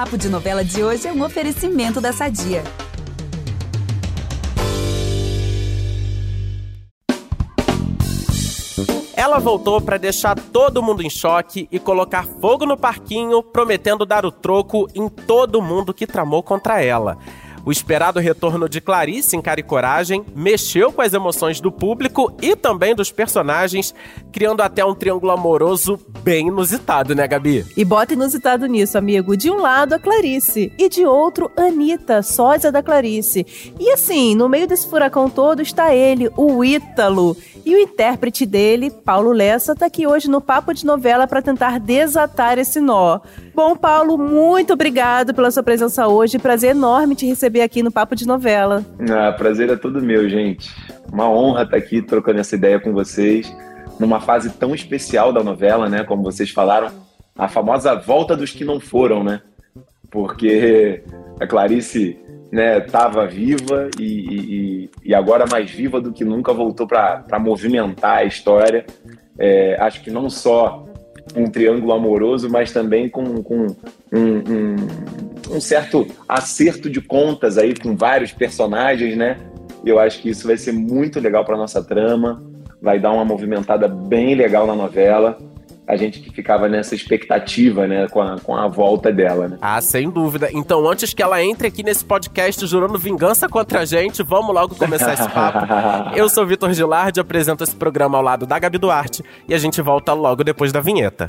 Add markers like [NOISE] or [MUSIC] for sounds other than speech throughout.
Papo de Novela de hoje é um oferecimento da Sadia. Ela voltou para deixar todo mundo em choque e colocar fogo no parquinho, prometendo dar o troco em todo mundo que tramou contra ela. O esperado retorno de Clarice em Cara e Coragem mexeu com as emoções do público e também dos personagens, criando até um triângulo amoroso bem inusitado, né, Gabi? E bota inusitado nisso, amigo. De um lado, a Clarice, e de outro, Anitta, sósia da Clarice. E assim, no meio desse furacão todo está ele, o Ítalo. E o intérprete dele, Paulo Lessa, está aqui hoje no Papo de Novela para tentar desatar esse nó. Bom, Paulo, muito obrigado pela sua presença hoje. Prazer enorme te receber aqui no Papo de Novela. Ah, prazer é todo meu, gente. Uma honra estar aqui trocando essa ideia com vocês numa fase tão especial da novela, né? Como vocês falaram, a famosa volta dos que não foram, né? Porque a Clarice né, viva e, e, e, agora mais viva do que nunca voltou para movimentar a história. É, acho que não só um triângulo amoroso, mas também com, com um, um, um, certo acerto de contas aí com vários personagens, né? Eu acho que isso vai ser muito legal para nossa trama, vai dar uma movimentada bem legal na novela a gente que ficava nessa expectativa, né, com a, com a volta dela, né? Ah, sem dúvida. Então, antes que ela entre aqui nesse podcast jurando vingança contra a gente, vamos logo começar esse papo. [LAUGHS] Eu sou Vitor Gilardi, apresento esse programa ao lado da Gabi Duarte e a gente volta logo depois da vinheta.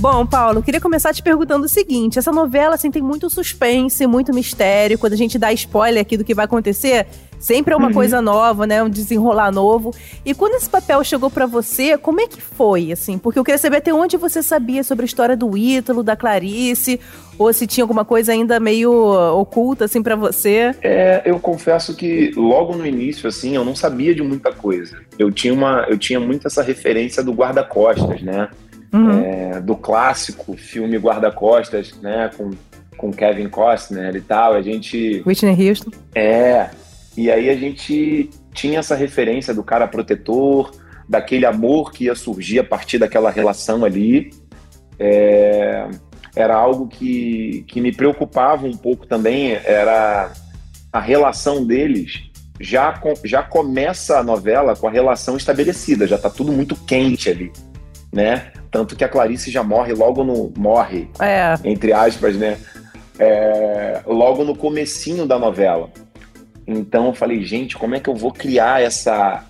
Bom, Paulo, queria começar te perguntando o seguinte: essa novela assim, tem muito suspense, muito mistério. Quando a gente dá spoiler aqui do que vai acontecer, sempre é uma uhum. coisa nova, né? Um desenrolar novo. E quando esse papel chegou para você, como é que foi, assim? Porque eu queria saber até onde você sabia sobre a história do Ítalo, da Clarice, ou se tinha alguma coisa ainda meio oculta, assim, para você. É, eu confesso que logo no início, assim, eu não sabia de muita coisa. Eu tinha, uma, eu tinha muito essa referência do guarda-costas, né? Uhum. é, do clássico filme Guarda-Costas, né, com, com Kevin Costner e tal. A gente. Whitney Houston. É. E aí a gente tinha essa referência do cara protetor, daquele amor que ia surgir a partir daquela relação ali. É, era algo que, que me preocupava um pouco também, era a relação deles. Já, já começa a novela com a relação estabelecida, já está tudo muito quente ali, né? Tanto que a Clarice já morre logo no. Morre, é. entre aspas, né? É, logo no comecinho da novela. Então eu falei, gente, como é que eu vou criar essa,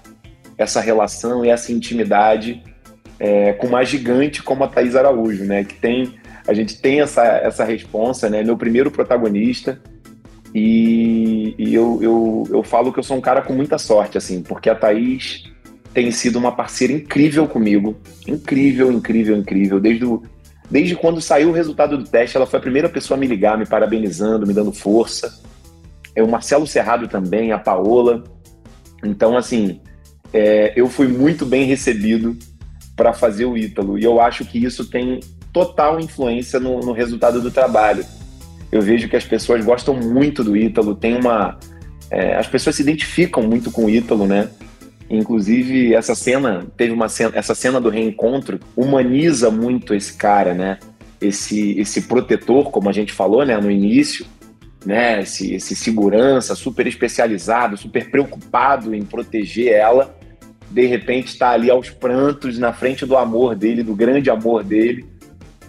essa relação e essa intimidade é, com uma gigante como a Thaís Araújo, né? Que tem. A gente tem essa, essa responsa, né? Meu primeiro protagonista. E, e eu, eu, eu falo que eu sou um cara com muita sorte, assim, porque a Thaís tem sido uma parceira incrível comigo. Incrível, incrível, incrível. Desde, o, desde quando saiu o resultado do teste, ela foi a primeira pessoa a me ligar, me parabenizando, me dando força. É o Marcelo Serrado também, a Paola. Então, assim, é, eu fui muito bem recebido para fazer o Ítalo. E eu acho que isso tem total influência no, no resultado do trabalho. Eu vejo que as pessoas gostam muito do Ítalo, tem uma. É, as pessoas se identificam muito com o Ítalo, né? Inclusive, essa cena, teve uma cena, essa cena do reencontro humaniza muito esse cara, né? Esse, esse protetor, como a gente falou, né, no início, né? Esse, esse segurança super especializado, super preocupado em proteger ela, de repente está ali aos prantos na frente do amor dele, do grande amor dele,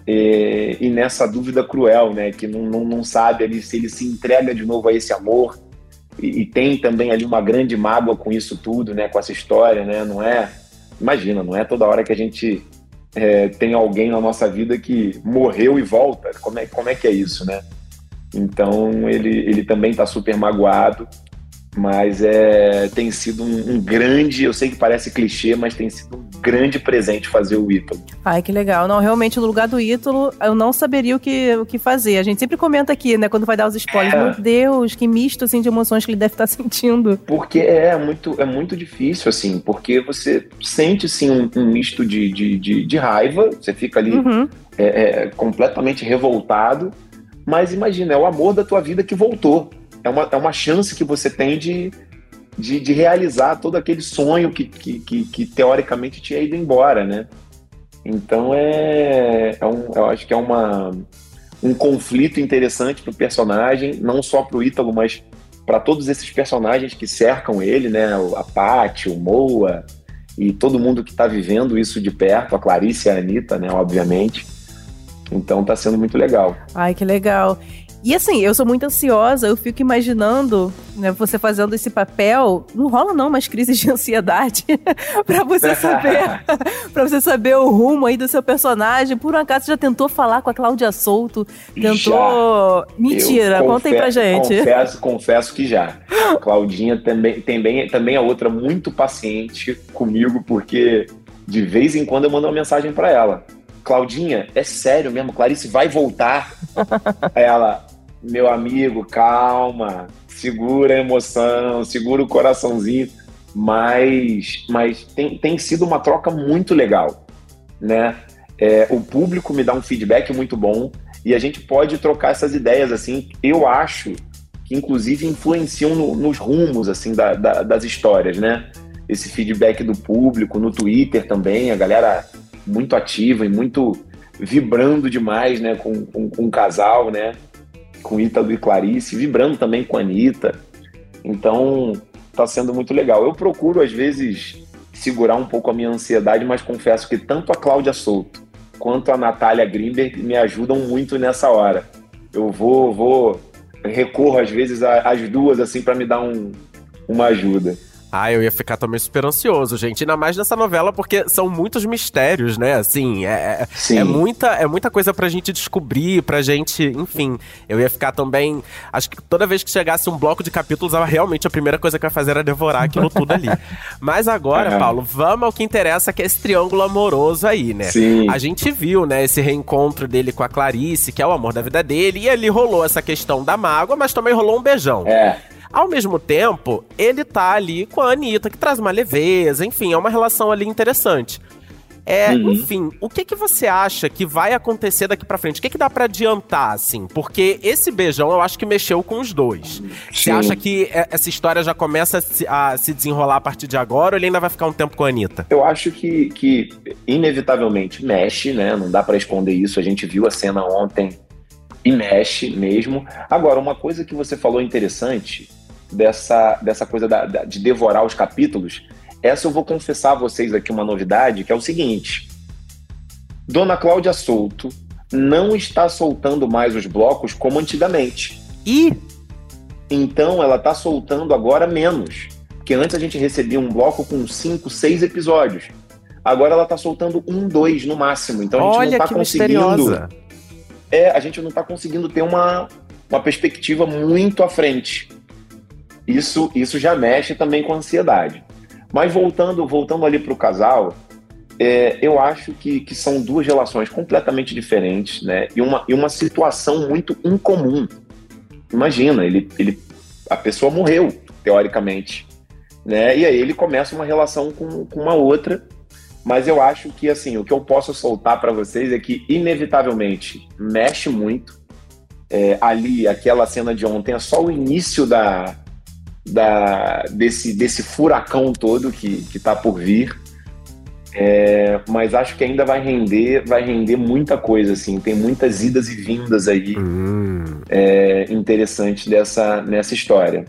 e, e nessa dúvida cruel, né? Que não, não, não sabe ali se ele se entrega de novo a esse amor, e, e, tem também ali uma grande mágoa com isso tudo, né? Com essa história, né? Não é, imagina, não é toda hora que a gente é, tem alguém na nossa vida que morreu e volta. Como é, como é que é isso, né? Então ele, ele também está super magoado mas é, tem sido um, um, grande, eu sei que parece clichê, mas tem sido um grande presente fazer o Ítalo. Ai, que legal. Não, realmente, no lugar do Ítalo, eu não saberia o que, o que fazer. A gente sempre comenta aqui, né, quando vai dar os spoilers. É. Meu Deus, que misto, assim, de emoções que ele deve estar [LAUGHS] sentindo. Porque é muito, é muito difícil, assim, porque você sente, sim, um, um misto de, de, de, de, raiva, você fica ali uhum. é, é, completamente revoltado, Mas imagina, é o amor da tua vida que voltou. É uma, é uma chance que você tem de, de, de realizar todo aquele sonho que, que, que, que, teoricamente tinha ido embora, né? Então é, é um, eu acho que é uma, um conflito interessante para o personagem, não só para o Ítalo, mas para todos esses personagens que cercam ele, né? A Paty, o Moa e todo mundo que está vivendo isso de perto, a Clarice e a Anitta, né? Obviamente. Então tá sendo muito legal. Ai, que legal. E assim, eu sou muito ansiosa, eu fico imaginando, né, você fazendo esse papel, não rola não umas crises de ansiedade [LAUGHS] para você [LAUGHS] saber, para você saber o rumo aí do seu personagem. Por um acaso você já tentou falar com a Cláudia Souto? Tentou? Já. Mentira, eu conta aí pra gente. Confesso, confesso que já. A Claudinha também, também, também é outra muito paciente comigo, porque de vez em quando eu mando uma mensagem para ela. Claudinha, é sério mesmo, Clarice vai voltar? [LAUGHS] ela, meu amigo, calma, segura a emoção, segura o coraçãozinho, mas, mas tem, tem sido uma troca muito legal, né? É, o público me dá um feedback muito bom e a gente pode trocar essas ideias, assim, eu acho que inclusive influenciam no, nos rumos, assim, da, da, das histórias, né? Esse feedback do público, no Twitter também, a galera muito ativa e muito vibrando demais, né, com, com, com o casal, né? Com Ítalo e Clarice, vibrando também com a Anitta. Então, está sendo muito legal. Eu procuro, às vezes, segurar um pouco a minha ansiedade, mas confesso que tanto a Cláudia Souto quanto a Natália Greenberg me ajudam muito nessa hora. Eu vou, vou recorro às vezes às duas assim para me dar um, uma ajuda. Ah, eu ia ficar também super ansioso, gente. Ainda mais nessa novela, porque são muitos mistérios, né? Assim, é, é, é muita, é muita coisa pra gente descobrir, pra gente. Enfim, eu ia ficar também. Acho que toda vez que chegasse um bloco de capítulos, realmente a primeira coisa que eu ia fazer era devorar aquilo tudo ali. [LAUGHS] Mas agora, Paulo, vamos ao que interessa, que é esse triângulo amoroso aí, né? Sim. A gente viu, né, esse reencontro dele com a Clarice, que é o amor da vida dele, e ali rolou essa questão da mágoa, mas também rolou um beijão. É. Ao mesmo tempo, ele tá ali com a Anitta, que traz uma leveza, enfim, é uma relação ali interessante. É, uhum. enfim, o que que você acha que vai acontecer daqui para frente? O que que dá para adiantar, assim? Porque esse beijão eu acho que mexeu com os dois. Sim. Você acha que é, essa história já começa a se, a se, desenrolar a partir de agora ou ele ainda vai ficar um tempo com a Anitta? Eu acho que, que inevitavelmente mexe, né? Não dá para esconder isso. A gente viu a cena ontem e mexe mesmo. Agora, uma coisa que você falou interessante dessa, dessa coisa da, da, de devorar os capítulos, essa eu vou confessar a vocês aqui uma novidade, que é o seguinte. Dona Cláudia Souto não está soltando mais os blocos como antigamente. E então ela está soltando agora menos. Porque antes a gente recebia um bloco com cinco, seis episódios. Agora ela está soltando um, dois no máximo. Então a gente Olha não está conseguindo. Misteriosa. É, a gente não está conseguindo ter uma, uma perspectiva muito à frente isso, isso já mexe também com a ansiedade. Mas voltando, voltando ali para o casal, é, eu acho que, que são duas relações completamente diferentes, né? E uma, e uma situação muito incomum. Imagina, ele, ele, a pessoa morreu, teoricamente, né? E aí ele começa uma relação com, com uma outra. Mas eu acho que, assim, o que eu posso soltar para vocês é que, inevitavelmente, mexe muito. É, ali, aquela cena de ontem é só o início da, da, desse, desse furacão todo que está por vir. É, mas acho que ainda vai render, vai render muita coisa, assim. Tem muitas idas e vindas aí hum. é, interessantes dessa, nessa história.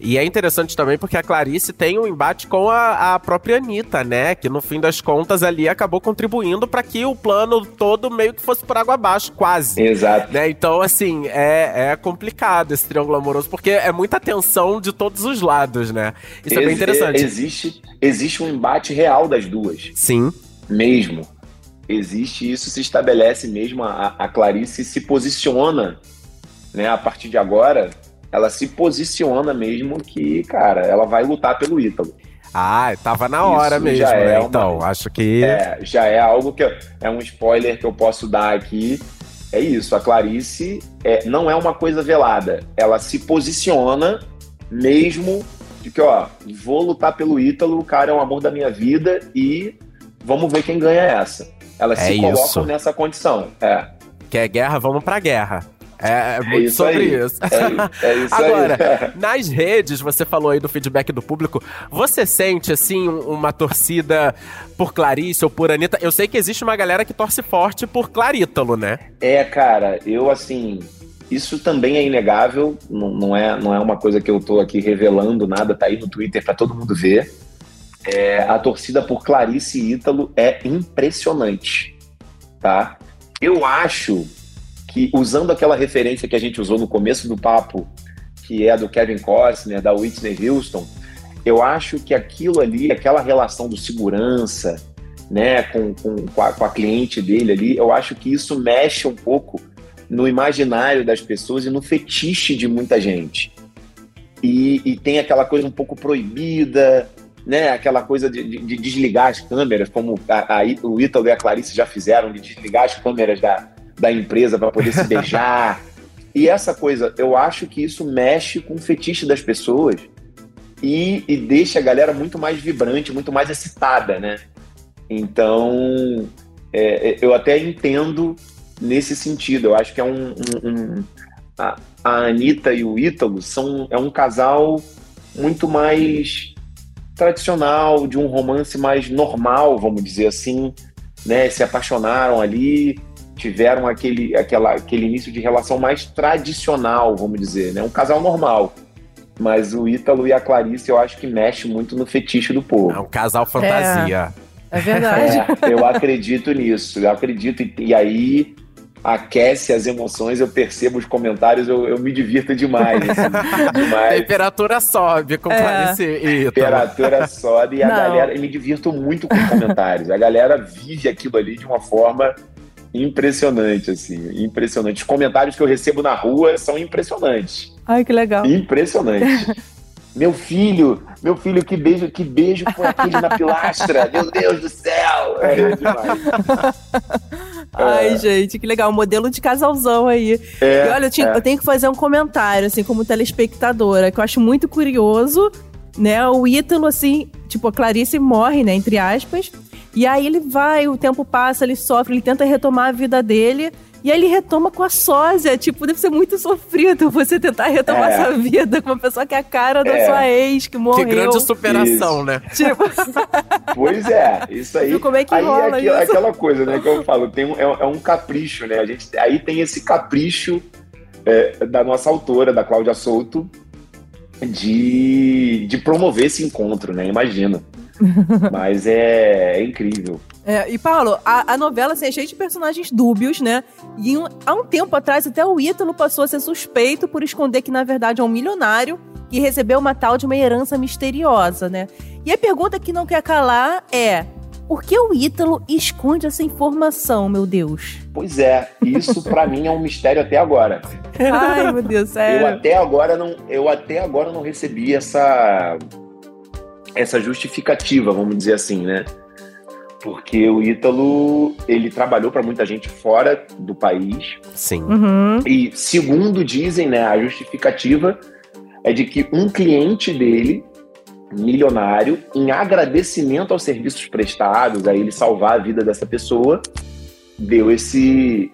E é interessante também porque a Clarice tem um embate com a, a própria Anitta, né? Que no fim das contas ali acabou contribuindo para que o plano todo meio que fosse por água abaixo, quase. Exato. Né? Então, assim, é, é complicado esse triângulo amoroso, porque é muita tensão de todos os lados, né? Isso Ex é bem interessante. Existe, existe um embate real das duas. Sim. Mesmo. Existe isso, se estabelece mesmo. A, a Clarice se posiciona, né, a partir de agora ela se posiciona mesmo que, cara, ela vai lutar pelo Ítalo. Ah, tava na hora Isso mesmo, né? É uma, então, acho que. É, já é algo que. É um spoiler que eu posso dar aqui. É isso, a Clarice é, não é uma coisa velada. Ela se posiciona mesmo de que, ó, vou lutar pelo Ítalo, o cara é o amor da minha vida e vamos ver quem ganha essa. Ela é se coloca nessa condição. É. Quer guerra? Vamos pra guerra. É, é muito isso sobre aí. isso. É, é isso [LAUGHS] Agora, aí. nas redes, você falou aí do feedback do público. Você sente, assim, um- uma torcida por Clarice ou por Anitta? Eu sei que existe uma galera que torce forte por Clarítalo, né? É, cara, eu assim. Isso também é inegável, não, não é, não é uma coisa que eu tô aqui revelando nada, tá aí no Twitter pra todo mundo ver. É, a torcida por Clarice e Ítalo é impressionante, tá? Eu acho que, usando aquela referência que a gente usou no começo do papo, que é do Kevin Costner, da Whitney Houston, eu acho que aquilo ali, aquela relação do segurança, né, com, com, com, a, com a cliente dele ali, eu acho que isso mexe um pouco no imaginário das pessoas e no fetiche de muita gente. E, e tem aquela coisa um pouco proibida, né? Aquela coisa de, de- de desligar as câmeras, como a, a, o Ítalo e a Clarice já fizeram, de desligar as câmeras da, da empresa para poder se [LAUGHS] beijar. E essa coisa, eu acho que isso mexe com o fetiche das pessoas e, e deixa a galera muito mais vibrante, muito mais excitada, né? Então, é, é, eu até entendo nesse sentido. Eu acho que é um. um- um- a, a Anitta e o Ítalo são, é um casal muito mais tradicional, de um romance mais normal, vamos dizer assim. Né? Se apaixonaram ali, tiveram aquele, aquela, aquele início de relação mais tradicional, vamos dizer. Né? Um casal normal. Mas o Ítalo e a Clarice, eu acho que mexe muito no fetiche do povo. É um casal fantasia. É verdade. É, eu acredito nisso, eu acredito. E, e aí aquece as emoções, eu percebo os comentários, eu, eu me divirto demais. Assim, A [LAUGHS] demais. temperatura sobe com É. Clarice e A Ítalo. temperatura sobe e a Não. galera. Eu me divirto muito com os comentários. A galera vive aquilo ali de uma forma impressionante, assim. Impressionante. Os comentários que eu recebo na rua são impressionantes. Ai, que legal. Impressionante. [LAUGHS] Meu filho, meu filho, que beijo, que beijo foi aquele na pilastra. Meu Deus do céu. É demais. Ai, gente, que legal. Modelo de casalzão aí. É, e olha, eu, tinha- é. eu tenho que fazer um comentário, assim, como telespectadora, que eu acho muito curioso, né? O Ítalo, assim, tipo, a Clarice morre, né? Entre aspas. E aí ele vai, o tempo passa, ele sofre, ele tenta retomar a vida dele. E aí ele retoma com a sósia. Tipo, deve ser muito sofrido você tentar retomar É. essa vida com uma pessoa que é a cara da É. sua ex, que morreu. Que grande superação, Isso. né? Tipo, [LAUGHS] Pois é, isso aí. Viu como é que aí rola é isso? aquela coisa, né, que eu falo, tem um, é, é um capricho, né? A gente, aí tem esse capricho é, da nossa autora, da Cláudia Souto, de, de promover esse encontro, né? Imagina. [LAUGHS] Mas é, é incrível. É, e Paulo, a, a novela assim, é cheia de personagens dúbios, né? E um- há um tempo atrás, até o Ítalo passou a ser suspeito por esconder que, na verdade, é um milionário que recebeu uma tal de uma herança misteriosa, né? E a pergunta que não quer calar é: por que o Ítalo esconde essa informação, meu Deus? Pois é, isso pra mim é um mistério até agora. Ai, meu Deus, Eu sério. até agora não, eu até agora não recebi essa essa justificativa, vamos dizer assim, né? Porque o Ítalo, ele trabalhou para muita gente fora do país Sim. Uhum. e segundo dizem, né, a justificativa é de que um cliente dele, milionário, em agradecimento aos serviços prestados, a ele salvar a vida dessa pessoa, deu esse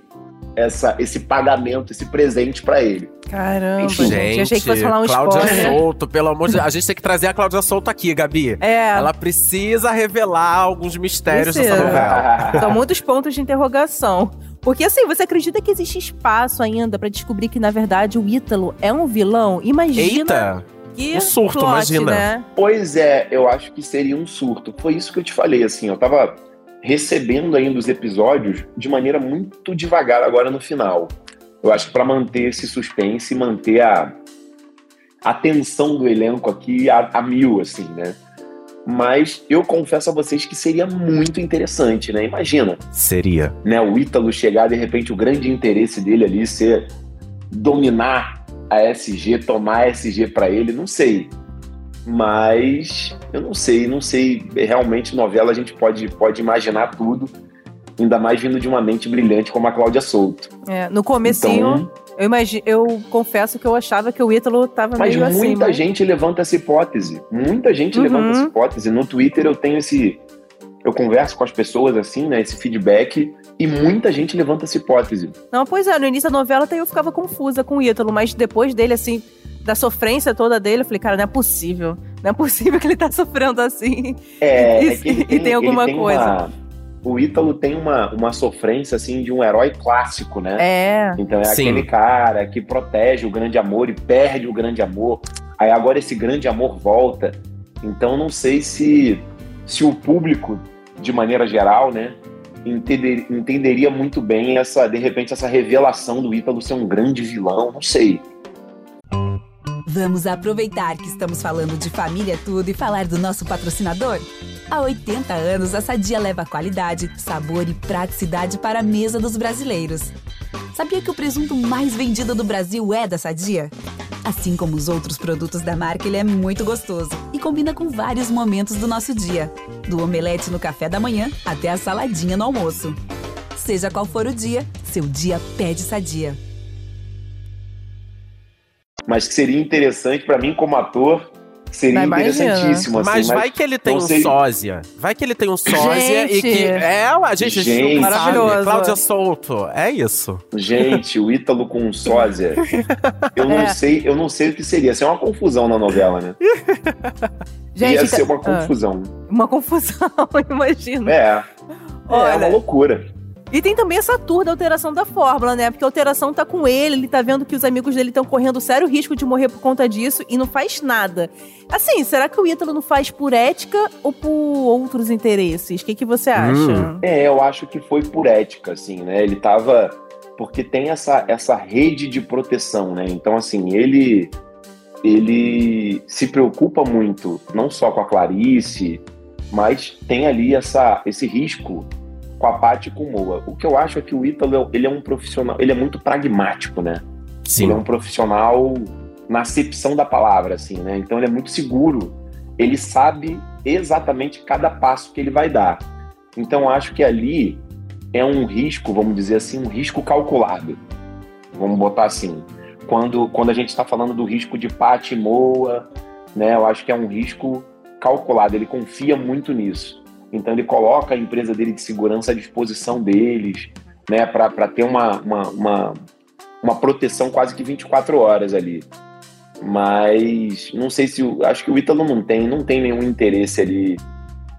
essa, esse pagamento, esse presente para ele. Caramba, Enfim, gente. Achei que fosse falar um Cláudia spoiler. Souto, pelo amor de Deus. A gente tem que trazer a Cláudia Souto aqui, Gabi. É, Ela precisa revelar alguns mistérios dessa Precisa. novela. [LAUGHS] São muitos pontos de interrogação. Porque assim, você acredita que existe espaço ainda pra descobrir que, na verdade, o Ítalo é um vilão? Imagina Eita! que um surto, plot, imagina. né? Pois é, eu acho que seria um surto. Foi isso que eu te falei, assim, eu tava recebendo ainda os episódios de maneira muito devagar agora no final. Eu acho que para manter esse suspense e manter a, a tensão do elenco aqui a, a mil, assim, né? Mas eu confesso a vocês que seria muito interessante, né? Imagina, Seria. né? O Ítalo chegar, de repente, o grande interesse dele ali ser dominar a SG, tomar a SG para ele, não sei. Mas eu não sei, não sei. Realmente, novela a gente pode, pode imaginar tudo, ainda mais vindo de uma mente brilhante como a Cláudia Souto. É, no comecinho, Então, eu, imagi- eu confesso que eu achava que o Ítalo tava mas meio assim. muita mas- gente levanta essa hipótese. Muita gente Uhum. levanta essa hipótese. No Twitter eu tenho esse, eu converso com as pessoas assim, né, esse feedback, e muita gente levanta essa hipótese. Não, pois é, no início da novela até eu ficava confusa com o Ítalo, mas depois dele, assim, da sofrência toda dele, eu falei, cara, não é possível. Não é possível que ele tá [LAUGHS] sofrendo assim. É, e, é que ele e tem, tem alguma ele tem coisa. uma- o Ítalo tem uma, uma sofrência assim de um herói clássico, né? É. Então é Sim. aquele cara que protege o grande amor e perde o grande amor. Aí agora esse grande amor volta. Então não sei se, se o público, de maneira geral, né, entender- entenderia muito bem essa, de repente, essa revelação do Ítalo ser um grande vilão. Não sei. Vamos aproveitar que estamos falando de família tudo e falar do nosso patrocinador? Há 80 anos, a Sadia leva qualidade, sabor e praticidade para a mesa dos brasileiros. Sabia que o presunto mais vendido do Brasil é da Sadia? Assim como os outros produtos da marca, ele é muito gostoso e combina com vários momentos do nosso dia. Do omelete no café da manhã até a saladinha no almoço. Seja qual for o dia, seu dia pede Sadia. Mas que seria interessante pra mim como ator, seria Mas imagina. interessantíssimo. Assim, Mas vai que ele tem não um sei- sósia. Vai que ele tem um sósia e Gente. que. É, a gente, Gente. não. Maravilhoso. Cláudia Souto. É isso. Gente, o Ítalo com um sósia. [LAUGHS] Eu não É. sei, eu não sei o que seria. Ia ser uma confusão na novela, né? Gente, Ia ser uma ah, confusão. uma confusão, [LAUGHS] imagina. É. é Olha. uma loucura. E tem também essa tour da alteração da fórmula, né? Porque a alteração tá com ele, ele tá vendo que os amigos dele estão correndo sério risco de morrer por conta disso e não faz nada. Assim, será que o Ítalo não faz por ética ou por outros interesses? O que, que você acha? Hum. É, eu acho que foi por ética, assim, né? Ele tava. Porque tem essa, essa rede de proteção, né? Então, assim, ele. Ele se preocupa muito, não só com a Clarice, mas tem ali essa, esse risco com a Paty e com o Moa. O que eu acho é que o Ítalo, ele é um profissional, ele é muito pragmático, né? Sim. Ele é um profissional na acepção da palavra, assim, né? Então ele é muito seguro. Ele sabe exatamente cada passo que ele vai dar. Então acho que ali é um risco, vamos dizer assim, um risco calculado. Vamos botar assim. Quando, quando a gente está falando do risco de Pati Moa, né? Eu acho que é um risco calculado. Ele confia muito nisso. Então ele coloca a empresa dele de segurança à disposição deles, né? Para ter uma, uma, uma uma proteção quase que 24 horas ali. Mas não sei se acho que o Ítalo não tem, não tem nenhum interesse ali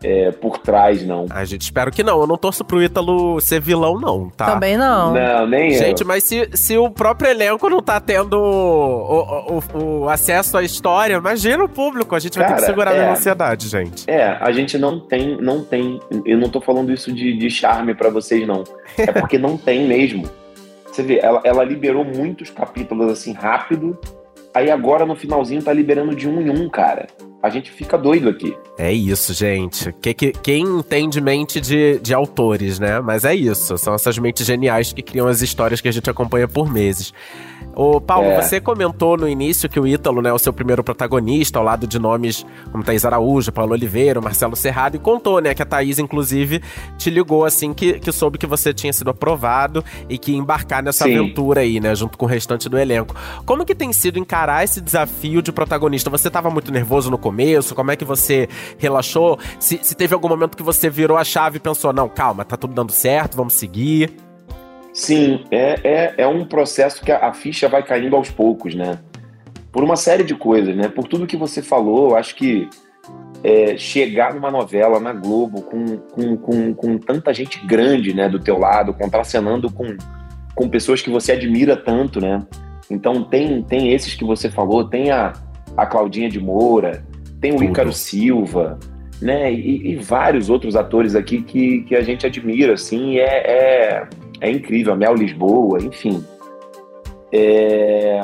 é, por trás, não. A gente espero que não. Eu não torço pro Ítalo ser vilão, não, tá? Também não. Não, nem Gente, eu. mas se, se o próprio elenco não tá tendo o, o- o acesso à história, imagina o público. A gente vai ter que Cara, segurar é. a ansiedade, gente. É, a gente não tem, não tem. Eu não tô falando isso de, de charme pra vocês, não. É porque não tem mesmo. Você vê, ela, ela liberou muitos capítulos assim rápido. Aí agora no finalzinho tá liberando de um em um, cara. A gente fica doido aqui. É isso, gente. Que, que- quem entende mente de, de autores, né? Mas é isso. São essas mentes geniais que criam as histórias que a gente acompanha por meses. Ô, Paulo, É. você comentou no início que o Ítalo, né, é o seu primeiro protagonista, ao lado de nomes como Thaís Araújo, Paulo Oliveira, Marcelo Serrado, e contou, né, que a Thaís, inclusive, te ligou assim que, que soube que você tinha sido aprovado e que ia embarcar nessa Sim. aventura aí, né, junto com o restante do elenco. Como que tem sido encarar esse desafio de protagonista? Você tava muito nervoso no começo? Como é que você relaxou? Se, se teve algum momento que você virou a chave e pensou, não, calma, tá tudo dando certo, vamos seguir. Sim, é, é, é um processo que a, a ficha vai caindo aos poucos, né? Por uma série de coisas, né? Por tudo que você falou, eu acho que é, chegar numa novela na Globo com, com, com, com tanta gente grande, né, do teu lado, contracenando com, com pessoas que você admira tanto, né? Então tem, tem esses que você falou, tem a, a Claudinha de Moura, tem o Tudo. Ícaro Silva, né? E, e vários outros atores aqui que, que a gente admira, assim, é, é, é incrível, a Mel Lisboa, enfim. É,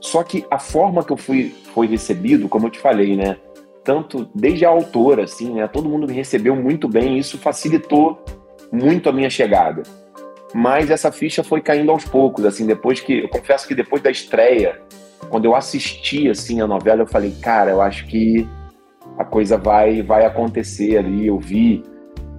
Só que a forma que eu fui foi recebido, como eu te falei, né? Tanto desde a autora, assim, né? Todo mundo me recebeu muito bem, isso facilitou muito a minha chegada. Mas essa ficha foi caindo aos poucos, assim, depois que. Eu confesso que depois da estreia, quando eu assisti assim a novela, eu falei, cara, eu acho que a coisa vai, vai acontecer ali. Eu vi,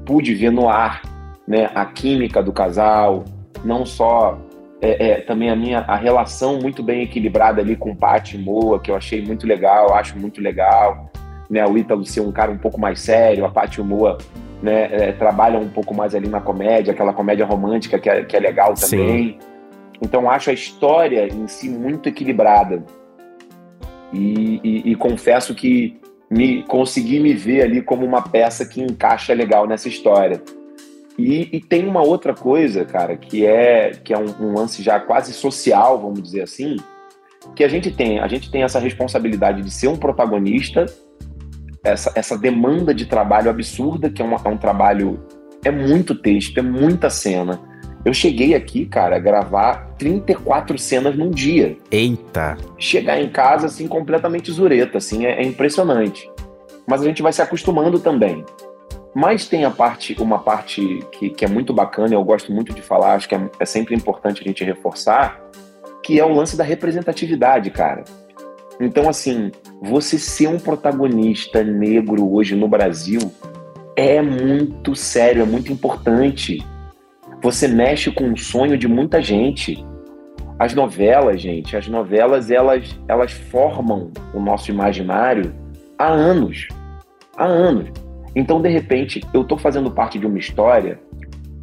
pude ver no ar, né, a química do casal, não só é, é, também a minha a relação muito bem equilibrada ali com Paty e Moa, que eu achei muito legal, acho muito legal. Né, o Ítalo ser um cara um pouco mais sério, a Paty e Moa né, é, trabalham um pouco mais ali na comédia, aquela comédia romântica que é, que é legal também. Sim. Então acho a história em si muito equilibrada. E, e, e confesso que me consegui me ver ali como uma peça que encaixa legal nessa história. E, e, tem uma outra coisa, cara, que é que é um, um, lance já quase social, vamos dizer assim, que a gente tem. A gente tem essa responsabilidade de ser um protagonista, essa, essa demanda de trabalho absurda, que é, uma, é um trabalho. É muito texto, é muita cena. Eu cheguei aqui, cara, a gravar 34 cenas num dia. Eita! Chegar em casa, assim, completamente zureta, assim, é, é impressionante. Mas a gente vai se acostumando também. Mas tem a parte, uma parte que, que é muito bacana, eu gosto muito de falar, acho que é, é sempre importante a gente reforçar, que é o lance da representatividade, cara. Então, assim, você ser um protagonista negro hoje no Brasil é muito sério, é muito importante. Você mexe com o sonho de muita gente. As novelas, gente, as novelas elas, elas formam o nosso imaginário há anos. Há anos. Então, de repente, eu estou fazendo parte de uma história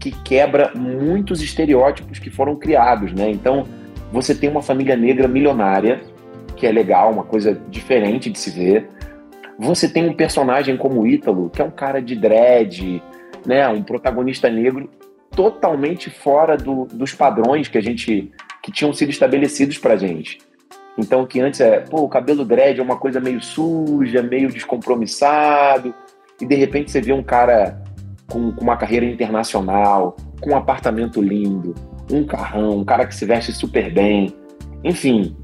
que quebra muitos estereótipos que foram criados, né? Então, você tem uma família negra milionária, que é legal, uma coisa diferente de se ver. Você tem um personagem como o Ítalo, que é um cara de dread, né? Um protagonista negro totalmente fora do, dos padrões que a gente que tinham sido estabelecidos pra gente. Então, que antes é, pô, o cabelo dread é uma coisa meio suja, meio descompromissado, e de repente você vê um cara com, com uma carreira internacional, com um apartamento lindo, um carrão, um cara que se veste super bem. Enfim,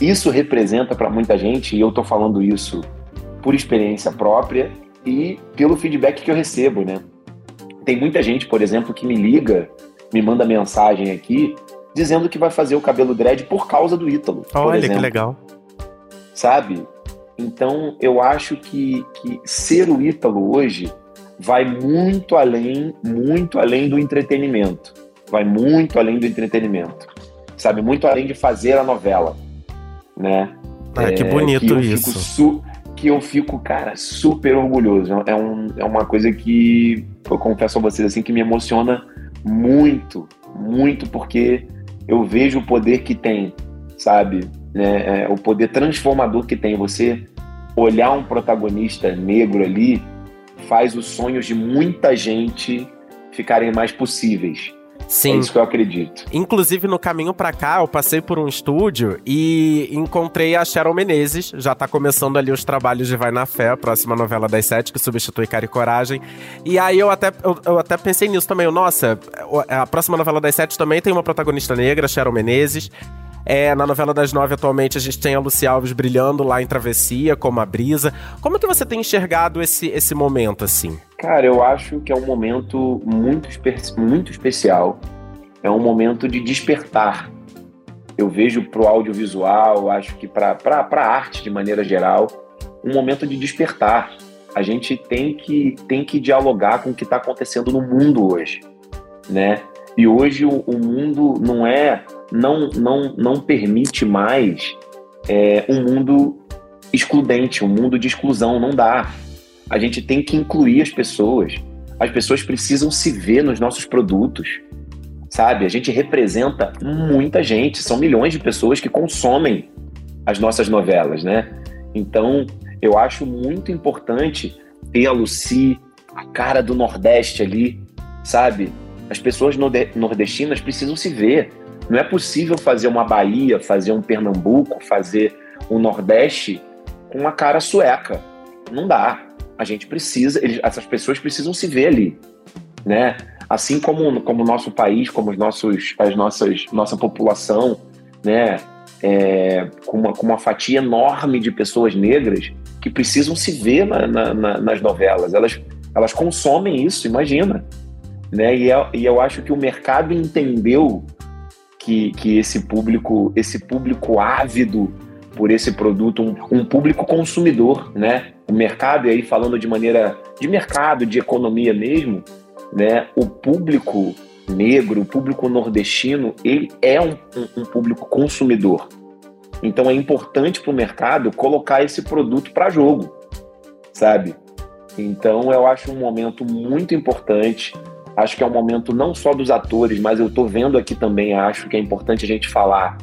isso representa para muita gente, e eu estou falando isso por experiência própria e pelo feedback que eu recebo, né? Tem muita gente, por exemplo, que me liga, me manda mensagem aqui, dizendo que vai fazer o cabelo dread por causa do Ítalo. Olha que legal. Sabe? Então, eu acho que, que ser o Ítalo hoje vai muito além, muito além do entretenimento. Vai muito além do entretenimento. Sabe? Muito além de fazer a novela. Né? Ah, que é, bonito que isso. Que eu fico, cara, super orgulhoso. É, um, é uma coisa que eu confesso a vocês assim que me emociona muito, muito, porque eu vejo o poder que tem, sabe? né, é, o poder transformador que tem você olhar um protagonista negro ali faz os sonhos de muita gente ficarem mais possíveis. Sim. É isso que eu acredito. Inclusive, no caminho para cá, eu passei por um estúdio e encontrei a Cheryl Menezes. Já tá começando ali os trabalhos de Vai na Fé, a próxima novela das sete, que substitui Cara e Coragem. E aí eu até, eu, eu até pensei nisso também. Nossa, a próxima novela das sete também tem uma protagonista negra, Cheryl Menezes. É, na novela das nove, atualmente, a gente tem a Luci Alves brilhando lá em Travessia, como a Brisa. Como que você tem enxergado esse, esse momento, assim? Cara, eu acho que é um momento muito, muito especial. É um momento de despertar. Eu vejo pro audiovisual, acho que para a arte de maneira geral, um momento de despertar. A gente tem que, tem que dialogar com o que está acontecendo no mundo hoje, né? E hoje o, o mundo não é não, não, não permite mais é, um mundo excludente, um mundo de exclusão. Não dá. A gente tem que incluir as pessoas. As pessoas precisam se ver nos nossos produtos. Sabe? A gente representa muita gente. São milhões de pessoas que consomem as nossas novelas, né? Então, eu acho muito importante ter a Lucy, a cara do Nordeste ali, sabe? As pessoas nordestinas precisam se ver. Não é possível fazer uma Bahia, fazer um Pernambuco, fazer um Nordeste com uma cara sueca. Não dá. A gente precisa, eles, essas pessoas precisam se ver ali, né? Assim como como o nosso país, como os nossos, as nossas, nossa população, né? É, com, uma, com uma fatia enorme de pessoas negras que precisam se ver na, na, na, nas novelas. Elas, elas consomem isso, imagina. Né? E, é, e eu acho que o mercado entendeu que, que esse público, esse público ávido por esse produto, um, um, público consumidor, né? O mercado, e aí falando de maneira de mercado, de economia mesmo, né? O público negro, o público nordestino, ele é um, um, um público consumidor. Então é importante para o mercado colocar esse produto para jogo, sabe? Então eu acho um momento muito importante. Acho que é um momento não só dos atores, mas eu estou vendo aqui também, acho que é importante a gente falar.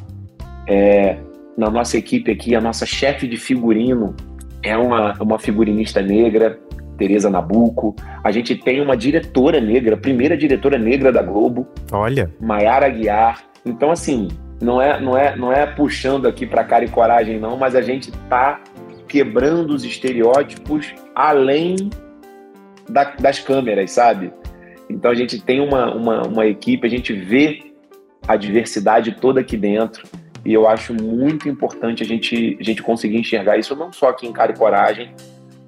É, na nossa equipe aqui, a nossa chefe de figurino é uma, uma figurinista negra, Tereza Nabuco. A gente tem uma diretora negra, primeira diretora negra da Globo. Olha. Maiara Guiar. Então, assim, não é, não é, não é puxando aqui para cara e coragem, não, mas a gente tá quebrando os estereótipos além da, das câmeras, sabe? Então a gente tem uma, uma, uma equipe, a gente vê a diversidade toda aqui dentro. E eu acho muito importante a gente, a gente conseguir enxergar isso não só aqui em Cara e Coragem,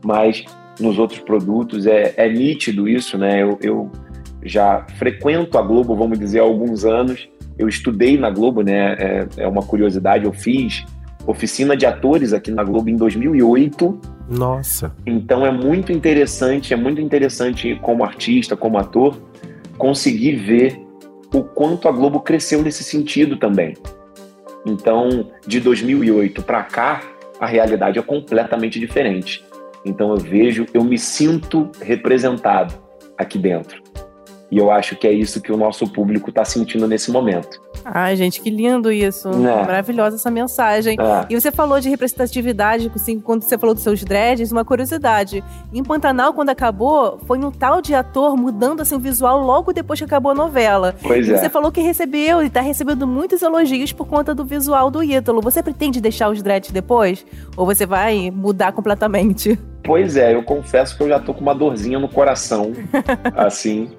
mas nos outros produtos. É, é nítido isso, né? Eu, eu já frequento a Globo, vamos dizer, há alguns anos. Eu estudei na Globo, né? É, é uma curiosidade, eu fiz oficina de atores aqui na Globo em 2008. Nossa. Então é muito interessante, é muito interessante como artista, como ator, conseguir ver o quanto a Globo cresceu nesse sentido também. Então, de 2008 para cá, a realidade é completamente diferente. Então eu vejo, eu me sinto representado aqui dentro. E eu acho que é isso que o nosso público está sentindo nesse momento. Ai, gente, que lindo isso. É. Maravilhosa essa mensagem. É. E você falou de representatividade, assim, quando você falou dos seus dreads, uma curiosidade. Em Pantanal, quando acabou, foi um tal de ator mudando assim, o visual logo depois que acabou a novela. Pois e é. você falou que recebeu e está recebendo muitos elogios por conta do visual do Ítalo. Você pretende deixar os dreads depois? Ou você vai mudar completamente? Pois é, eu confesso que eu já tô com uma dorzinha no coração, [LAUGHS] assim,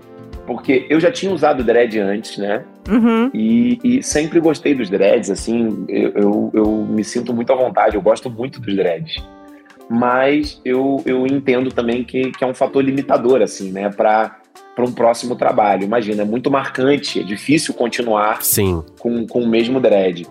porque eu já tinha usado dread antes, né? Uhum. E, e, sempre gostei dos dreads, assim, eu, eu, eu, me sinto muito à vontade, eu gosto muito dos dreads. Mas eu, eu entendo também que, que é um fator limitador, assim, né, para um próximo trabalho. Imagina, é muito marcante, é difícil continuar Sim. Com, com o mesmo dread.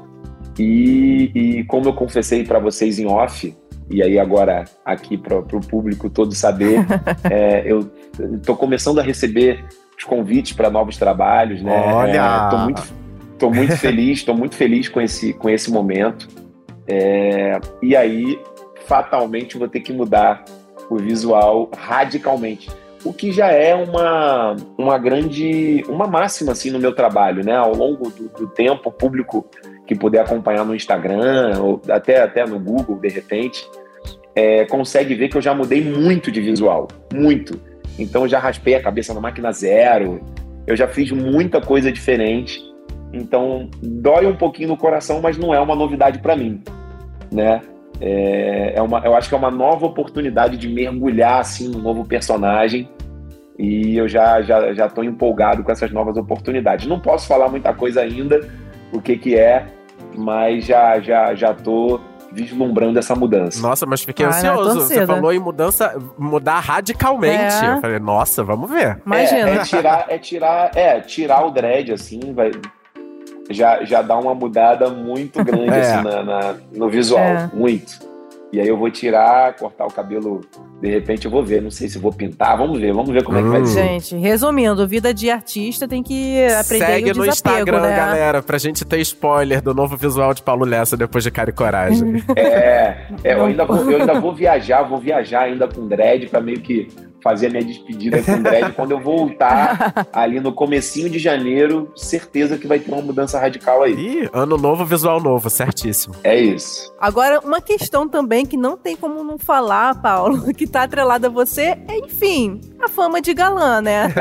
E, e como eu confessei para vocês em off, e aí agora aqui para o público todo saber, [LAUGHS] é, eu estou começando a receber os convites para novos trabalhos, né? Olha! Estou é, muito, tô muito feliz, estou muito feliz com esse, com esse momento. É, e aí, fatalmente, vou ter que mudar o visual radicalmente. O que já é uma, uma grande, uma máxima assim no meu trabalho, né? Ao longo do, do tempo, o público que puder acompanhar no Instagram ou até, até no Google, de repente, é, consegue ver que eu já mudei muito de visual, muito. Então eu já raspei a cabeça na máquina zero, eu já fiz muita coisa diferente. Então dói um pouquinho no coração, mas não é uma novidade para mim, né? É, é uma, eu acho que é uma nova oportunidade de mergulhar assim no novo personagem e eu já já já estou empolgado com essas novas oportunidades. Não posso falar muita coisa ainda, o que que é, mas já já já tô vislumbrando essa mudança. Nossa, mas fiquei ah, ansioso. Você falou em mudança, mudar radicalmente. É. Eu falei, nossa, vamos ver. Imagina. É, é, tirar, é tirar, é tirar o dread assim, vai já já dá uma mudada muito grande [LAUGHS] é. assim na, na, no visual, é. muito. E aí eu vou tirar, cortar o cabelo. De repente eu vou ver, não sei se vou pintar. Vamos ver, vamos ver como hum. é que vai hum. ser. Gente, resumindo, vida de artista tem que aprender Segue o no Instagram, né? galera, pra gente ter spoiler do novo visual de Paulo Lessa depois de Cara e Coragem. [LAUGHS] é, é eu, ainda vou, eu ainda vou viajar, vou viajar ainda com dread pra meio que fazer a minha despedida com o Dredd. Quando eu voltar [LAUGHS] ali no comecinho de janeiro, certeza que vai ter uma mudança radical aí. Ih, ano novo, visual novo, certíssimo. É isso. Agora, uma questão também que não tem como não falar, Paulo, [LAUGHS] que tá atrelada a você, é, enfim, a fama de galã, né?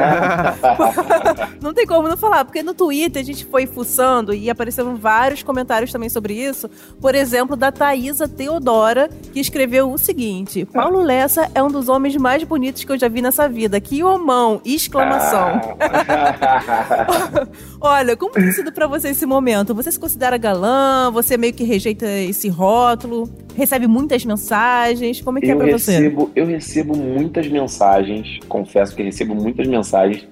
[LAUGHS] não tem como não falar, porque no Twitter a gente foi fuçando e apareceram vários comentários também sobre isso. Por exemplo, da Thaisa Teodora, que escreveu o seguinte: Paulo Lessa é um dos homens mais bonitos que eu já vi nessa vida. Que homão! Exclamação. Ah. [LAUGHS] Olha, como tem sido para você esse momento? Você se considera galã? Você meio que rejeita esse rótulo? Recebe muitas mensagens? Como é que é eu é pra recebo, você? Eu recebo muitas mensagens, confesso que recebo muitas mensagens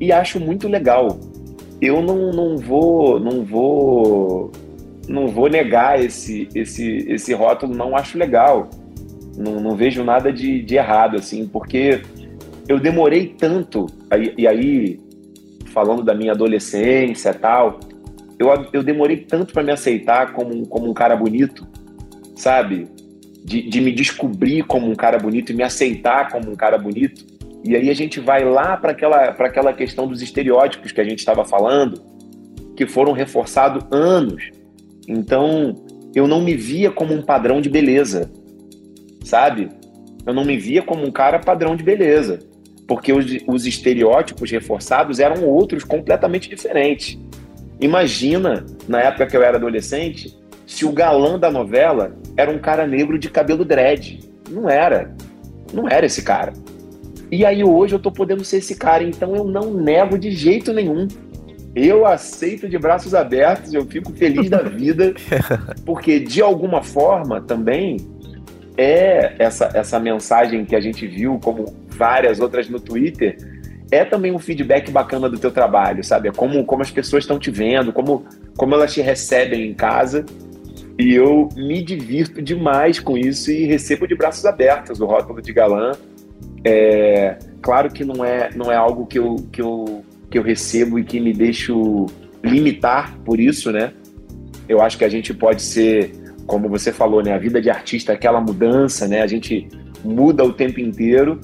e acho muito legal. Eu não, não vou, não vou, não vou negar esse, esse, esse rótulo, não acho legal não, não vejo nada de, de, errado, assim, porque eu demorei tanto, e aí, falando da minha adolescência tal, eu, eu demorei tanto para me aceitar como, como um cara bonito, sabe? de, de me descobrir como um cara bonito e me aceitar como um cara bonito. E aí a gente vai lá para aquela, aquela questão dos estereótipos que a gente estava falando, que foram reforçados anos. Então, eu não me via como um padrão de beleza, sabe? Eu não me via como um cara padrão de beleza, porque os, os estereótipos reforçados eram outros completamente diferentes. Imagina, na época que eu era adolescente, se o galã da novela era um cara negro de cabelo dread. Não era. Não era esse cara. E aí hoje eu tô podendo ser esse cara, então eu não nego de jeito nenhum. Eu aceito de braços abertos, eu fico feliz da [LAUGHS] vida, porque de alguma forma também é essa, essa mensagem que a gente viu, como várias outras no Twitter, é também um feedback bacana do teu trabalho, sabe? É como, como as pessoas estão te vendo, como, como elas te recebem em casa. E eu me divirto demais com isso e recebo de braços abertos o rótulo de galã. É, claro que não é, não é algo que eu, que, eu, que eu recebo e que me deixo limitar por isso, né? Eu acho que a gente pode ser, como você falou, né? A vida de artista é aquela mudança, né? A gente muda o tempo inteiro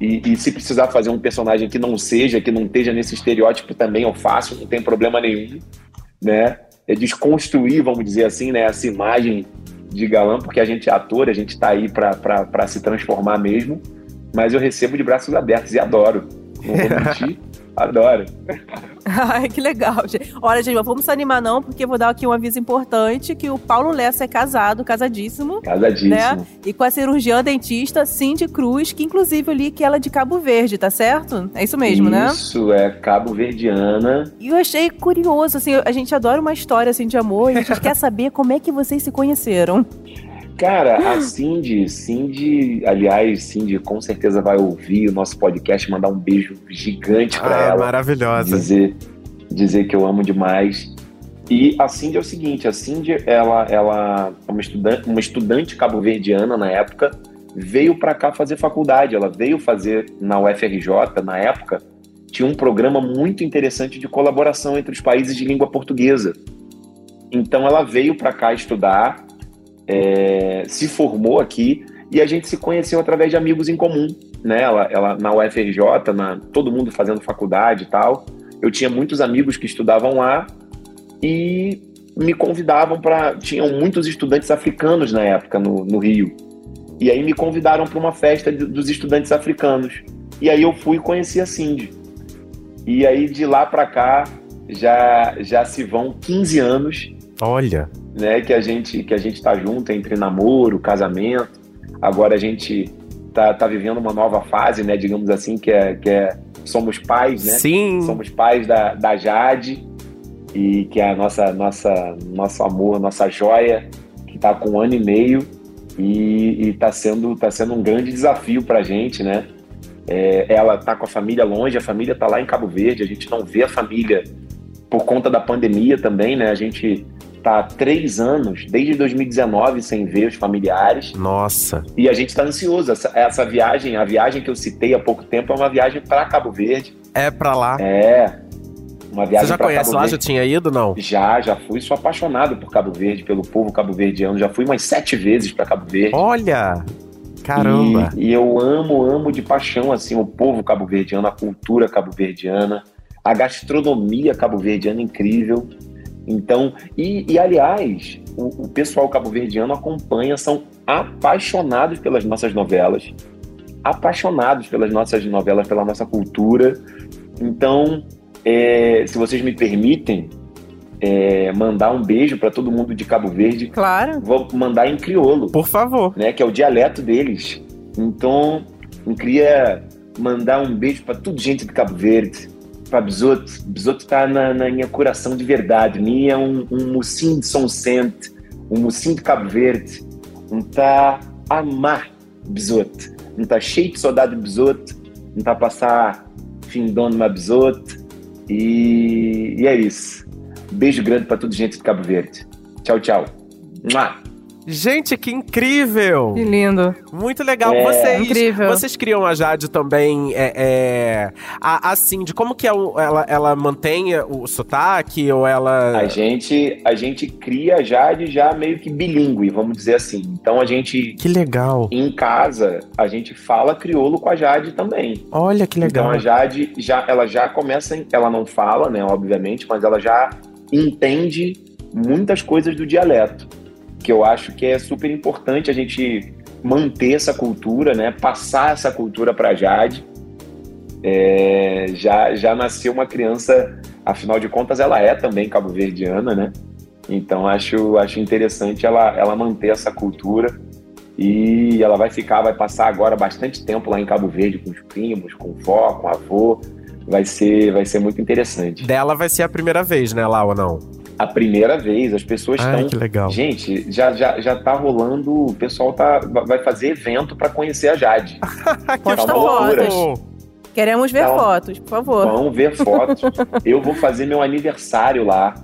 e, e, se precisar fazer um personagem que não seja, que não esteja nesse estereótipo também eu faço, não tem problema nenhum, né? É desconstruir, vamos dizer assim, né, essa imagem de galã, porque a gente é ator, a gente está aí para se transformar mesmo, mas eu recebo de braços abertos e adoro. Não vou mentir. [LAUGHS] Adoro. [LAUGHS] Ai, que legal, gente. Olha, gente, vamos se animar não, porque vou dar aqui um aviso importante, que o Paulo Lessa é casado, casadíssimo. Casadíssimo. Né? E com a cirurgiã dentista Cindy Cruz, que inclusive eu li que ela é de Cabo Verde, tá certo? É isso mesmo, isso, né? Isso, é Cabo Verdiana. E eu achei curioso, assim, a gente adora uma história assim de amor a gente [LAUGHS] quer saber como é que vocês se conheceram. Cara, a Cindy, Cindy, aliás, Cindy com certeza vai ouvir o nosso podcast, mandar um beijo gigante para ah, ela. Maravilhosa. Dizer, dizer que eu amo demais. E a Cindy é o seguinte, a Cindy, ela, ela é uma estudante, uma estudante cabo-verdiana na época, veio para cá fazer faculdade. Ela veio fazer na UFRJ, na época, tinha um programa muito interessante de colaboração entre os países de língua portuguesa. Então ela veio para cá estudar, é, se formou aqui e a gente se conheceu através de amigos em comum, né? Ela, ela na UFRJ, na, todo mundo fazendo faculdade e tal. Eu tinha muitos amigos que estudavam lá e me convidavam para. Tinham muitos estudantes africanos na época no, no Rio. E aí me convidaram para uma festa de, dos estudantes africanos. E aí eu fui e conheci a Cindy. E aí de lá para cá já, já se vão 15 anos. Olha! Né, que a gente que a gente está junto entre namoro, casamento. Agora a gente tá, tá vivendo uma nova fase, né, digamos assim, que é, que é somos pais, né? Sim. Somos pais da, da Jade e que é a nossa nossa nosso amor, nossa joia, que está com um ano e meio e, está sendo tá sendo um grande desafio para a gente, né? É, ela está com a família longe, a família está lá em Cabo Verde, a gente não vê a família por conta da pandemia também, né? A gente tá há três anos, desde 2019, sem ver os familiares. Nossa. E a gente está ansioso. Essa, essa, viagem, a viagem que eu citei há pouco tempo, é uma viagem para Cabo Verde. É para lá? É. Uma viagem Você já conhece Cabo lá? Verde. Já tinha ido, não? Já, já fui. Sou apaixonado por Cabo Verde, pelo povo cabo-verdiano. Já fui umas sete vezes para Cabo Verde. Olha! Caramba! E, e, eu amo, amo de paixão, assim, o povo cabo-verdiano, a cultura cabo-verdiana, a gastronomia cabo-verdiana incrível. Então, e, e aliás, o, o pessoal cabo-verdiano acompanha, são apaixonados pelas nossas novelas, apaixonados pelas nossas novelas, pela nossa cultura. Então, é, se vocês me permitem, é, mandar um beijo para todo mundo de Cabo Verde. Claro. Vou mandar em crioulo. Por favor. Né, que é o dialeto deles. Então, eu queria mandar um beijo para toda gente de Cabo Verde para Bisoto. Bisoto está na, na, minha coração de verdade. Minha é um, um mocinho de São Vicente, um mocinho de Cabo Verde, um tá amar Bisoto, um tá cheio de saudade de Bisoto, um tá passar fim de ano Bisoto. E, e é isso. Beijo grande para toda gente de Cabo Verde. Tchau, tchau. Mua. Gente, que incrível! Que lindo. Muito legal. É. Vocês, Incrível. vocês criam a Jade também, é, é, a- assim, de como que é o- ela, ela mantém o sotaque ou ela... A gente, a gente cria a Jade já meio que bilíngue, vamos dizer assim. Então a gente, Que legal. em casa, a gente fala crioulo com a Jade também. Olha que legal. Então a Jade, já, ela já começa, ela não fala, né, obviamente, mas ela já entende muitas coisas do dialeto, que eu acho que é super importante a gente manter essa cultura, né, passar essa cultura para Jade. É, já, já nasceu uma criança, afinal de contas, ela é também cabo-verdiana, né? Então acho, acho interessante ela, ela manter essa cultura e ela vai ficar, vai passar agora bastante tempo lá em Cabo Verde com os primos, com vó, com avô. Vai ser, vai ser muito interessante. Dela vai ser a primeira vez, né, lá ou não? A primeira vez, as pessoas Ai, estão. que legal. Gente, já, já, já tá rolando. O pessoal tá, vai fazer evento para conhecer a Jade. [LAUGHS] Posta Tá fotos. Queremos ver Então, fotos, por favor. Vão ver fotos. [LAUGHS] Eu vou fazer meu aniversário lá.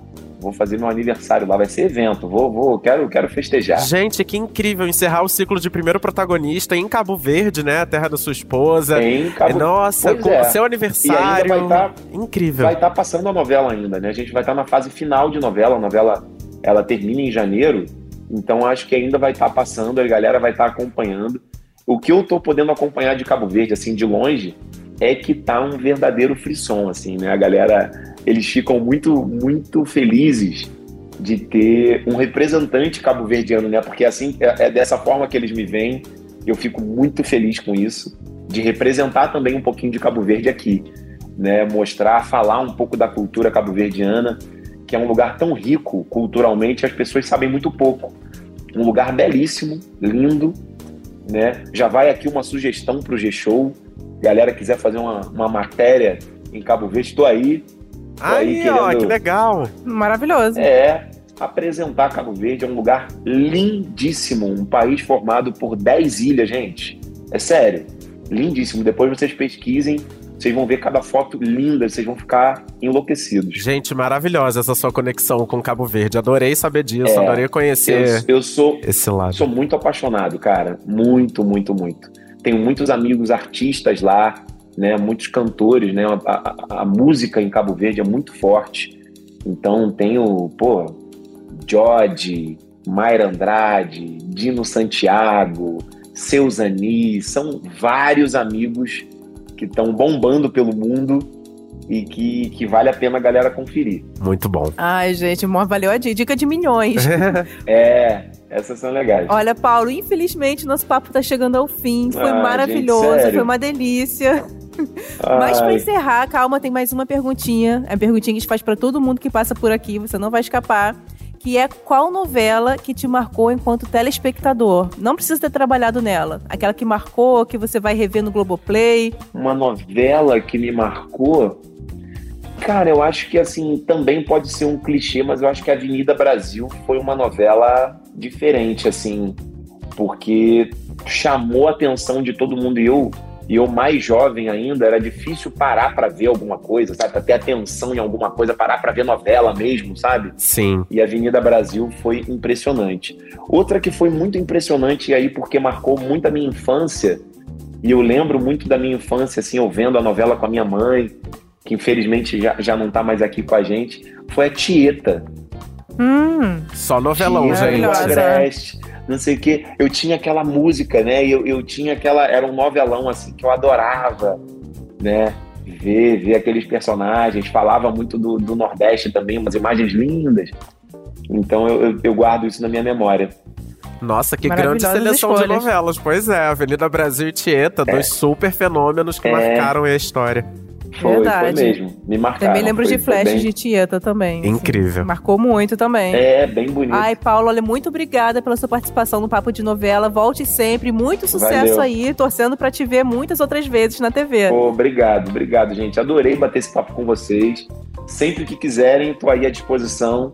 Vou fazer meu aniversário lá. Vai ser evento. Vou, vou, quero, quero festejar. Gente, que incrível encerrar o ciclo de primeiro protagonista em Cabo Verde, né? A terra da sua esposa. Em Cabo Nossa, Pois com é. seu aniversário. vai estar Incrível. vai estar passando a novela ainda, né? A gente vai estar na fase final de novela. A novela ela termina em janeiro, então acho que ainda vai estar passando, a galera vai estar acompanhando. O que eu tô podendo acompanhar de Cabo Verde, assim, de longe, é que tá um verdadeiro frisson, assim, né? A galera, eles ficam muito, muito felizes de ter um representante cabo-verdiano, né? Porque assim, é é dessa forma que eles me veem. Eu fico muito feliz com isso, de representar também um pouquinho de Cabo Verde aqui, né? Mostrar, falar um pouco da cultura cabo-verdiana, que é um lugar tão rico culturalmente, as pessoas sabem muito pouco. Um lugar belíssimo, lindo, né? Já vai aqui uma sugestão para o G-Show. Galera quiser fazer uma, uma matéria em Cabo Verde, estou aí. Aí, aí ó, que legal. Maravilhoso. É, apresentar Cabo Verde é um lugar lindíssimo, um país formado por 10 ilhas, gente. É sério, lindíssimo. Depois vocês pesquisem, vocês vão ver cada foto linda, vocês vão ficar enlouquecidos. Gente, maravilhosa essa sua conexão com Cabo Verde. Adorei saber disso, É, adorei conhecer Eu, eu sou, esse lado. sou muito apaixonado, cara. Muito, muito, muito. Tenho muitos amigos artistas lá, né? Muitos cantores, né? A, a- a música em Cabo Verde é muito forte. Então tenho, pô, Jod, Mayra Andrade, Dino Santiago, Seusani, são vários amigos que estão bombando pelo mundo e que, que vale a pena a galera conferir. Muito bom. Ai, gente, mó valeu a di- dica de milhões. [LAUGHS] É, essas são legais. Olha, Paulo, infelizmente nosso papo tá chegando ao fim. Foi Ah, gente, maravilhoso, sério? foi uma delícia. Mas pra Ai. encerrar, calma, tem mais uma perguntinha. É a perguntinha que a gente faz pra todo mundo que passa por aqui, você não vai escapar. Que é qual novela que te marcou enquanto telespectador? Não precisa ter trabalhado nela. Aquela que marcou, que você vai rever no Globoplay. uma novela que me marcou. Cara, eu acho que assim, também pode ser um clichê, mas eu acho que Avenida Brasil foi uma novela diferente, assim, porque chamou a atenção de todo mundo e eu, e eu mais jovem ainda, era difícil parar pra ver alguma coisa, sabe? Pra ter atenção em alguma coisa, parar pra ver novela mesmo, sabe? Sim. e Avenida Brasil foi impressionante. Outra que foi muito impressionante aí porque marcou muito a minha infância, e eu lembro muito da minha infância, assim, eu vendo a novela com a minha mãe, que infelizmente já, já não tá mais aqui com a gente, foi a Tieta. Hum, Só novelão, Tieta gente. Agreste, não sei o quê. Eu tinha aquela música, né? Eu, eu tinha aquela. Era um novelão, assim, que eu adorava, né? Ver, ver aqueles personagens. Falava muito do, do Nordeste também, umas imagens lindas. Então eu, eu, eu guardo isso na minha memória. Nossa, que grande seleção de escolhas. novelas. Pois é, Avenida Brasil e Tieta, dois super fenômenos que É. marcaram a história. Foi, Verdade. foi mesmo. Me marcaram. também lembro Foi- de foi flashes bem- de Tieta também. assim. Incrível. Marcou muito também. É, bem bonito. Ai, Paulo, olha, muito obrigada pela sua participação no Papo de Novela. Volte sempre. Muito sucesso Valeu. aí, torcendo pra te ver muitas outras vezes na TV. Pô, obrigado, obrigado, gente. Adorei bater esse papo com vocês. Sempre que quiserem, tô aí à disposição.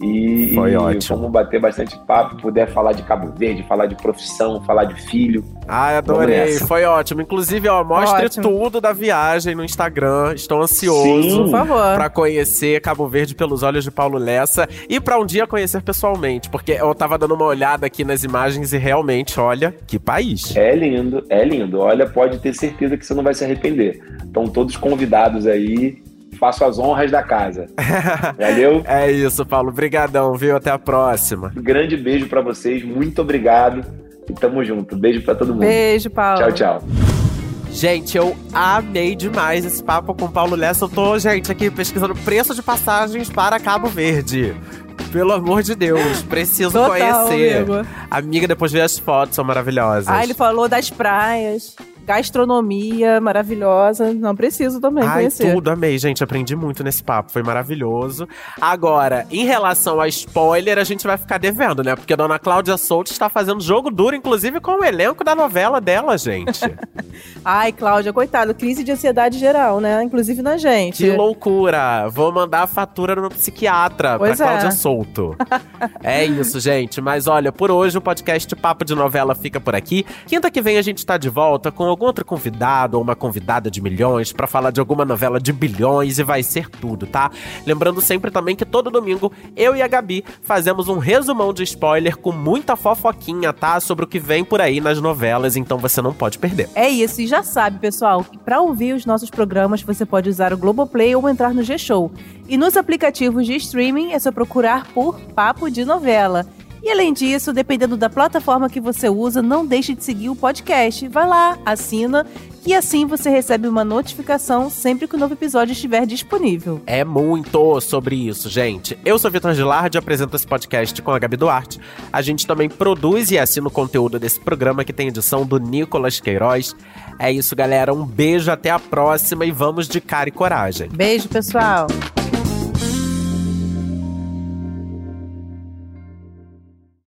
E, Foi ótimo. vamos bater bastante papo, puder falar de Cabo Verde, falar de profissão, falar de filho. Ai, Vamos adorei. Foi ótimo. Inclusive, ó, mostre Ótimo. tudo da viagem no Instagram. Estou ansioso. Sim. Por favor. Pra conhecer Cabo Verde pelos olhos de Paulo Lessa e pra um dia conhecer pessoalmente, porque eu tava dando uma olhada aqui nas imagens e realmente, olha, que país. É lindo, é lindo. Olha, pode ter certeza que você não vai se arrepender. Estão todos convidados aí. Faço as honras da casa. [LAUGHS] Valeu? É isso, Paulo. Brigadão, viu? Até a próxima. Um grande beijo pra vocês. Muito obrigado. E tamo junto. Beijo pra todo mundo. Beijo, Paulo. Tchau, tchau. Gente, eu amei demais esse papo com o Paulo Lessa. Eu tô, gente, aqui pesquisando preço de passagens para Cabo Verde. Pelo amor de Deus, preciso Total, conhecer. amigo. Amiga, depois vê as fotos, são maravilhosas. Ah, ele falou das praias, gastronomia maravilhosa. Não preciso também Ai, conhecer. tudo, amei, gente. Aprendi muito nesse papo, foi maravilhoso. Agora, em relação a spoiler, a gente vai ficar devendo, né? Porque a dona Cláudia Souto está fazendo jogo duro, inclusive com o elenco da novela dela, gente. [LAUGHS] Ai, Cláudia, coitado, crise de ansiedade geral, né? Inclusive na gente. que loucura! Vou mandar a fatura no meu psiquiatra Pois pra é. Cláudia Souto. [LAUGHS] é isso, gente. Mas olha, por hoje o podcast Papo de Novela fica por aqui. Quinta que vem a gente tá de volta com algum outro convidado ou uma convidada de milhões pra falar de alguma novela de bilhões e vai ser tudo, tá? Lembrando sempre também que todo domingo eu e a Gabi fazemos um resumão de spoiler com muita fofoquinha, tá? Sobre o que vem por aí nas novelas, então você não pode perder. É isso, e já sabe, pessoal, que para ouvir os nossos programas você pode usar o Globoplay ou entrar no G-Show. E nos aplicativos de streaming é só procurar por Papo de Novela. E além disso, dependendo da plataforma que você usa, não deixe de seguir o podcast. Vai lá, assina, e assim você recebe uma notificação sempre que o novo episódio estiver disponível. É muito sobre isso, gente. Eu sou Vitor Gilardi, apresento esse podcast com a Gabi Duarte. A gente também produz e assina o conteúdo desse programa que tem edição do Nicolas Queiroz. É isso, galera. Um beijo, até a próxima e vamos de cara e coragem. Beijo, pessoal!